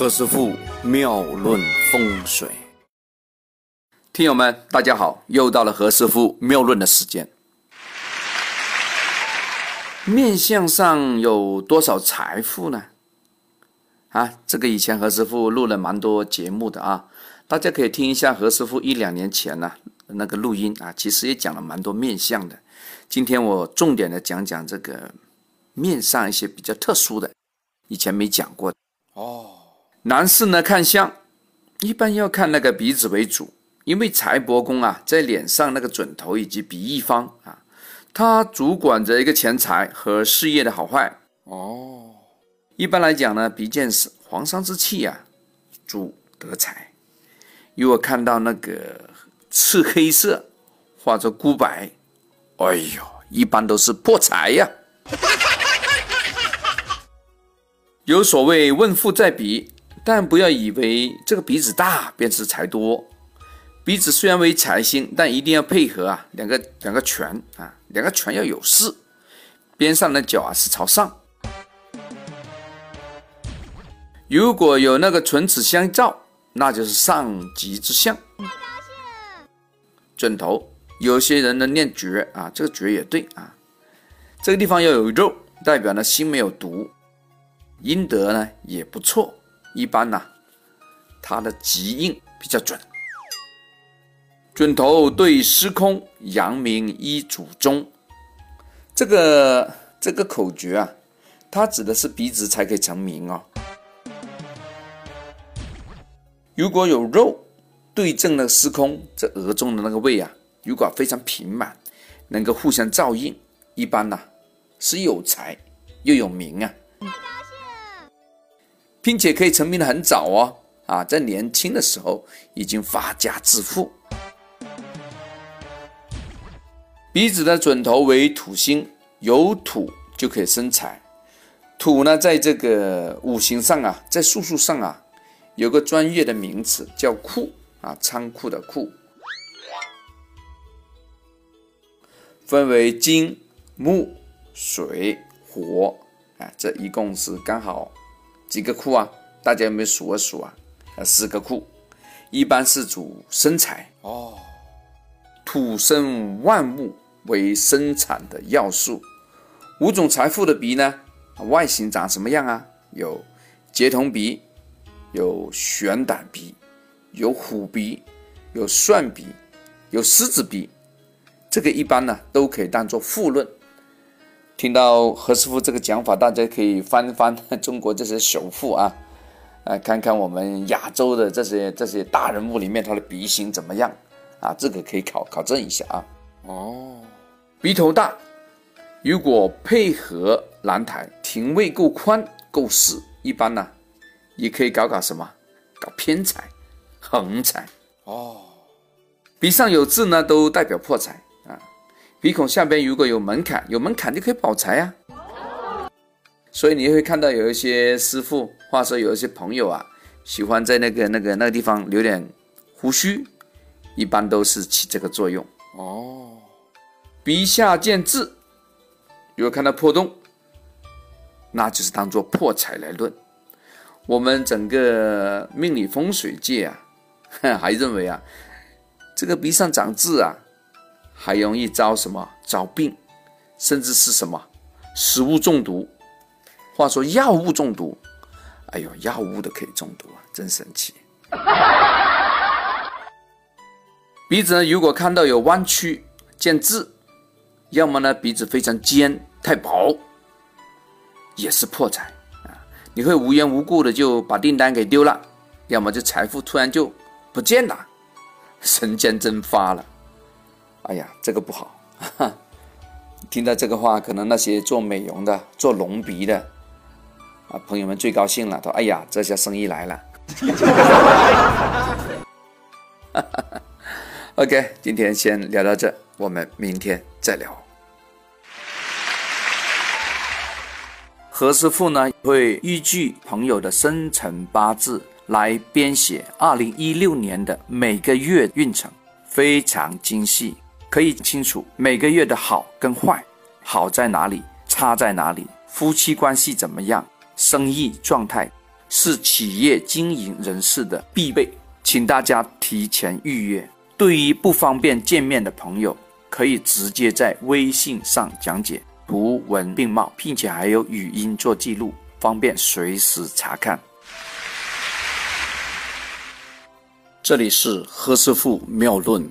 何师傅妙论风水，听友们，大家好，又到了何师傅妙论的时间。面相上有多少财富呢？啊，这个以前何师傅录了蛮多节目的啊，大家可以听一下何师傅一两年前呢那个录音啊，其实也讲了蛮多面相的。今天我重点的讲讲这个面上一些比较特殊的，以前没讲过的哦。男士呢看相，一般要看那个鼻子为主，因为财帛宫啊在脸上那个准头以及鼻翼方啊，它主管着一个钱财和事业的好坏哦。一般来讲呢，鼻见是黄山之气啊，主得财。如果看到那个赤黑色或者孤白，哎呦，一般都是破财呀。有所谓问富在鼻。但不要以为这个鼻子大便是财多，鼻子虽然为财星，但一定要配合啊，两个两个拳啊，两个拳要有势，边上的角啊是朝上。如果有那个唇齿相照，那就是上吉之相。准头，有些人呢念绝啊，这个绝也对啊，这个地方要有肉，代表呢心没有毒，阴德呢也不错。一般呢，它的吉印比较准。准头对司空，阳明一祖宗。这个这个口诀啊，它指的是鼻子才可以成名哦。如果有肉对正那个司空，这额中的那个位啊，如果非常平满，能够互相照应，一般呢是有才又有名啊。并且可以成名的很早哦，啊，在年轻的时候已经发家致富。鼻子的准头为土星，有土就可以生财。土呢，在这个五行上啊，在术数上啊，有个专业的名词叫库啊，仓库的库，分为金、木、水、火，啊，这一共是刚好。几个库啊？大家有没有数啊数啊？啊，四个库，一般是主生财哦。土生万物为生产的要素。五种财富的鼻呢，外形长什么样啊？有结瞳鼻，有悬胆鼻，有虎鼻，有蒜鼻，有狮子鼻。这个一般呢都可以当做富论。听到何师傅这个讲法，大家可以翻翻中国这些首富啊，呃，看看我们亚洲的这些这些大人物里面他的鼻型怎么样啊？这个可以考考证一下啊。哦，鼻头大，如果配合兰台，庭位够宽够实，一般呢也可以搞搞什么，搞偏财、横财。哦，鼻上有痣呢，都代表破财。鼻孔下边如果有门槛，有门槛就可以保财啊。所以你会看到有一些师傅，或者说有一些朋友啊，喜欢在那个那个那个地方留点胡须，一般都是起这个作用哦。鼻下见痣，如果看到破洞，那就是当做破财来论。我们整个命理风水界啊，还认为啊，这个鼻上长痣啊。还容易招什么？招病，甚至是什么食物中毒。话说药物中毒，哎呦，药物都可以中毒啊，真神奇。鼻子呢，如果看到有弯曲、见痣，要么呢鼻子非常尖、太薄，也是破财啊。你会无缘无故的就把订单给丢了，要么就财富突然就不见了，神间蒸发了。哎呀，这个不好！听到这个话，可能那些做美容的、做隆鼻的啊，朋友们最高兴了，都哎呀，这下生意来了。OK，今天先聊到这，我们明天再聊。何师傅呢会依据朋友的生辰八字来编写二零一六年的每个月运程，非常精细。可以清楚每个月的好跟坏，好在哪里，差在哪里，夫妻关系怎么样，生意状态，是企业经营人士的必备，请大家提前预约。对于不方便见面的朋友，可以直接在微信上讲解，图文并茂，并且还有语音做记录，方便随时查看。这里是何师傅妙论，